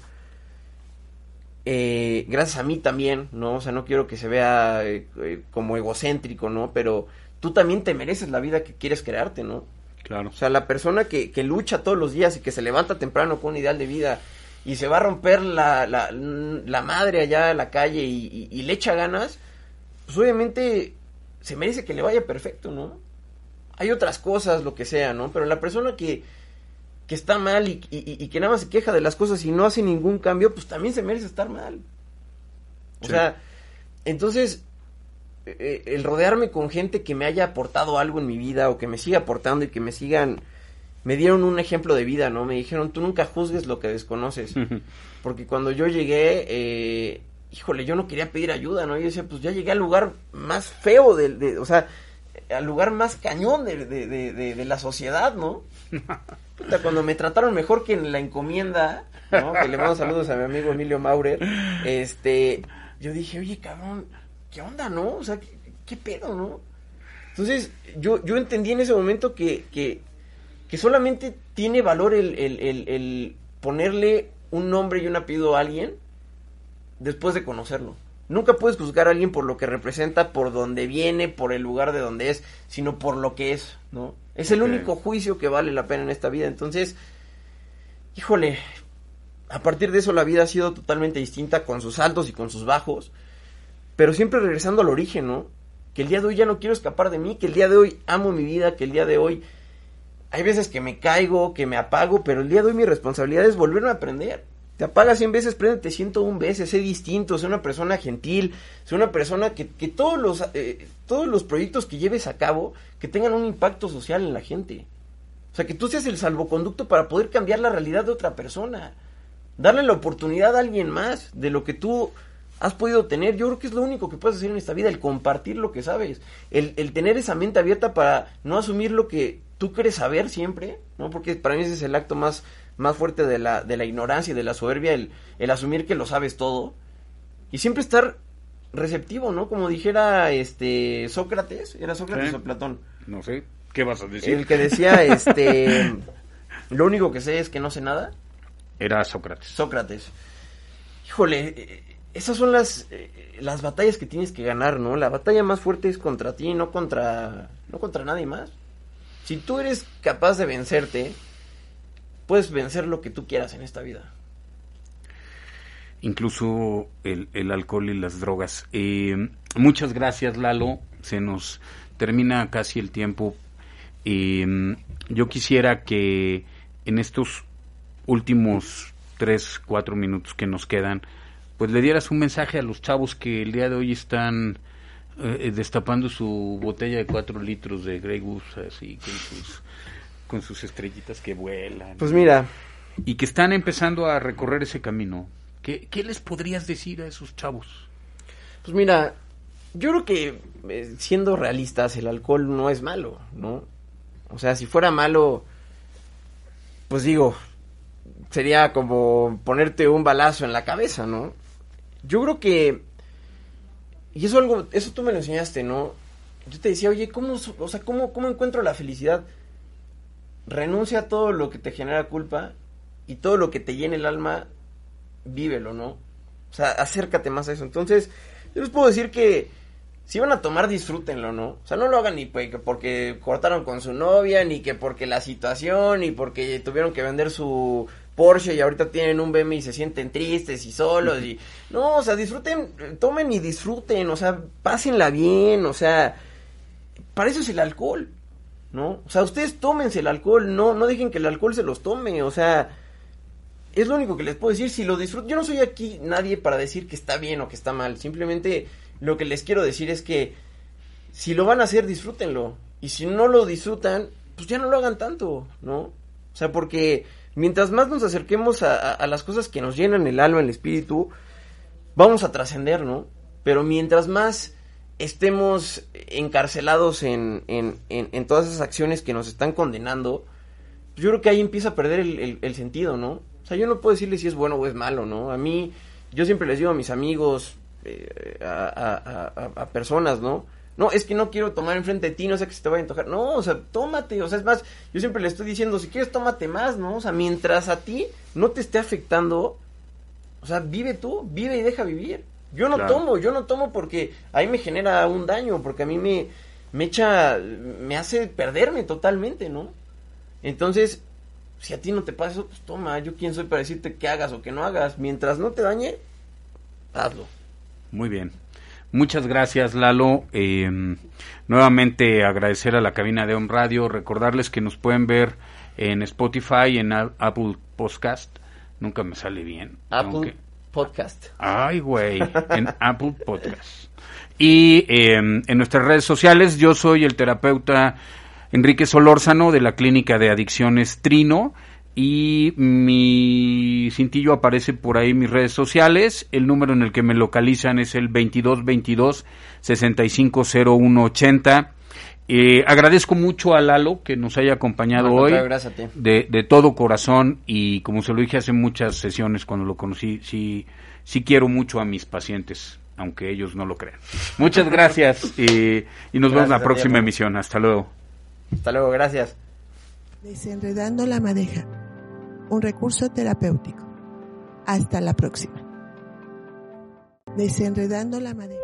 eh, gracias a mí también, ¿no? O sea, no quiero que se vea eh, como egocéntrico, ¿no? Pero tú también te mereces la vida que quieres crearte, ¿no? Claro. O sea, la persona que, que lucha todos los días y que se levanta temprano con un ideal de vida y se va a romper la, la, la madre allá en la calle y, y le echa ganas, pues obviamente se merece que le vaya perfecto, ¿no? hay otras cosas, lo que sea, ¿no? Pero la persona que, que está mal y, y, que nada más se queja de las cosas y no hace ningún cambio, pues también se merece estar mal. O sea, entonces, eh, el rodearme con gente que me haya aportado algo en mi vida o que me siga aportando y que me sigan, me dieron un ejemplo de vida, ¿no? Me dijeron, tú nunca juzgues lo que desconoces. Porque cuando yo llegué, eh, híjole, yo no quería pedir ayuda, ¿no? Yo decía, pues ya llegué al lugar más feo del, de, o sea, al lugar más cañón de, de, de, la sociedad, ¿no? cuando me trataron mejor que en la encomienda, ¿no? Que le mando saludos a mi amigo Emilio Maurer, este, yo dije, oye, cabrón, ¿qué onda, no? O sea, ¿qué, pedo, no? Entonces, yo, yo entendí en ese momento que, que, que solamente tiene valor el, el, el, el ponerle un nombre y un apellido a alguien después de conocerlo. Nunca puedes juzgar a alguien por lo que representa, por donde viene, por el lugar de donde es, sino por lo que es, ¿no? Es el único juicio que vale la pena en esta vida. Entonces, híjole, a partir de eso la vida ha sido totalmente distinta con sus altos y con sus bajos, pero siempre regresando al origen, ¿no? Que el día de hoy ya no quiero escapar de mí, que el día de hoy amo mi vida, que el día de hoy hay veces que me caigo, que me apago, pero el día de hoy mi responsabilidad es volverme a aprender. Te apagas 100 veces, préndete 101 veces, sé distinto, sé una persona gentil, sé una persona que, que todos, los, eh, todos los proyectos que lleves a cabo, que tengan un impacto social en la gente. O sea, que tú seas el salvoconducto para poder cambiar la realidad de otra persona. Darle la oportunidad a alguien más de lo que tú has podido tener. Yo creo que es lo único que puedes hacer en esta vida, el compartir lo que sabes. El, el tener esa mente abierta para no asumir lo que tú quieres saber siempre, ¿no? Porque para mí ese es el acto más más fuerte de la, de la ignorancia y de la soberbia, el, el asumir que lo sabes todo. Y siempre estar receptivo, ¿no? Como dijera este Sócrates, ¿era Sócrates o Platón? No sé, ¿qué vas a decir? El que decía, este, lo único que sé es que no sé nada. Era Sócrates. Sócrates. Híjole, esas son las, eh, las batallas que tienes que ganar, ¿no? La batalla más fuerte es contra ti, no contra, no contra nadie más. Si tú eres capaz de vencerte, puedes vencer lo que tú quieras en esta vida. Incluso el, el alcohol y las drogas. Eh, muchas gracias, Lalo. Se nos termina casi el tiempo. Eh, yo quisiera que en estos últimos tres, cuatro minutos que nos quedan, pues le dieras un mensaje a los chavos que el día de hoy están eh, destapando su botella de cuatro litros de Grey Goose así con sus con sus estrellitas que vuelan. Pues mira. Y que están empezando a recorrer ese camino. ¿Qué, qué les podrías decir a esos chavos? Pues mira, yo creo que eh, siendo realistas, el alcohol no es malo, ¿no? O sea, si fuera malo, pues digo, sería como ponerte un balazo en la cabeza, ¿no? Yo creo que y eso algo, eso tú me lo enseñaste, ¿no? Yo te decía, oye, ¿cómo, o sea, cómo, cómo encuentro la felicidad? renuncia a todo lo que te genera culpa y todo lo que te llene el alma, vívelo, ¿no? O sea, acércate más a eso. Entonces, yo les puedo decir que si van a tomar, disfrútenlo, ¿no? O sea, no lo hagan ni porque cortaron con su novia, ni que porque la situación, ni porque tuvieron que vender su, Porsche y ahorita tienen un BMW y se sienten tristes y solos y no, o sea, disfruten, tomen y disfruten, o sea, pásenla bien, o sea, para eso es el alcohol, ¿no? O sea, ustedes tómense el alcohol, no no dejen que el alcohol se los tome, o sea, es lo único que les puedo decir, si lo disfrutan, yo no soy aquí nadie para decir que está bien o que está mal, simplemente lo que les quiero decir es que si lo van a hacer, disfrútenlo, y si no lo disfrutan, pues ya no lo hagan tanto, ¿no? O sea, porque mientras más nos acerquemos a, las cosas que nos llenan el alma, el espíritu, vamos a trascender, ¿no? Pero mientras más estemos encarcelados en, en, todas esas acciones que nos están condenando, yo creo que ahí empieza a perder el, sentido, ¿no? O sea, yo no puedo decirle si es bueno o es malo, ¿no? A mí, yo siempre les digo a mis amigos, eh, a, a, personas, ¿no? No, es que no quiero tomar enfrente de ti, no sé que se te vaya a antojar. No, o sea, tómate, o sea, es más, yo siempre le estoy diciendo, si quieres, tómate más, ¿no? O sea, mientras a ti no te esté afectando, o sea, vive tú, vive y deja vivir. Yo no tomo, yo no tomo porque ahí me genera un daño, porque a mí me, me echa, me hace perderme totalmente, ¿no? Entonces, si a ti no te pasa eso, pues toma, yo quién soy para decirte que hagas o que no hagas. Mientras no te dañe, hazlo. Muy bien. Muchas gracias, Lalo. Eh, nuevamente agradecer a la cabina de On Radio, recordarles que nos pueden ver en Spotify, en Apple Podcast. Nunca me sale bien. Apple Podcast. Ay, güey, en Apple Podcast. Y em, en nuestras redes sociales, yo soy el terapeuta Enrique Solórzano de la Clínica de Adicciones Trino y mi cintillo aparece por ahí en mis redes sociales. El número en el que me localizan es el 2222 650180. Eh, agradezco mucho a Lalo que nos haya acompañado hoy De, de, todo corazón y como se lo dije hace muchas sesiones cuando lo conocí, sí, sí quiero mucho a mis pacientes, aunque ellos no lo crean. Muchas gracias y nos vemos en la próxima emisión. Hasta luego. Hasta luego, gracias. Desenredando la madeja un recurso terapéutico. Hasta la próxima. Desenredando la madera.